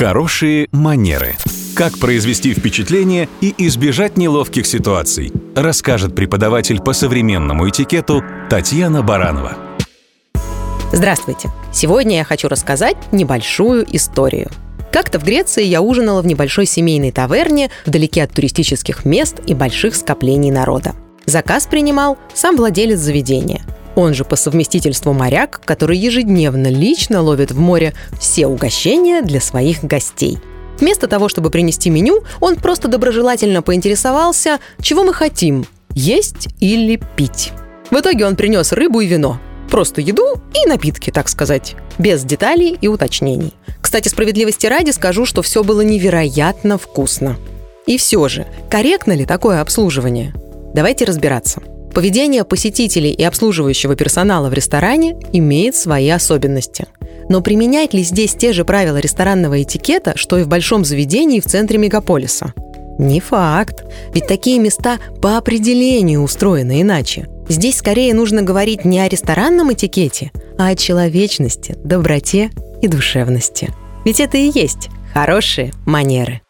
Хорошие манеры. Как произвести впечатление и избежать неловких ситуаций, расскажет преподаватель по современному этикету Татьяна Баранова. Здравствуйте! Сегодня я хочу рассказать небольшую историю. Как-то в Греции я ужинала в небольшой семейной таверне вдалеке от туристических мест и больших скоплений народа. Заказ принимал сам владелец заведения – он же по совместительству моряк, который ежедневно лично ловит в море все угощения для своих гостей. Вместо того, чтобы принести меню, он просто доброжелательно поинтересовался, чего мы хотим – есть или пить. В итоге он принес рыбу и вино. Просто еду и напитки, так сказать. Без деталей и уточнений. Кстати, справедливости ради скажу, что все было невероятно вкусно. И все же, корректно ли такое обслуживание? Давайте разбираться. Поведение посетителей и обслуживающего персонала в ресторане имеет свои особенности. Но применять ли здесь те же правила ресторанного этикета, что и в большом заведении в центре мегаполиса? Не факт. Ведь такие места по определению устроены иначе. Здесь скорее нужно говорить не о ресторанном этикете, а о человечности, доброте и душевности. Ведь это и есть хорошие манеры.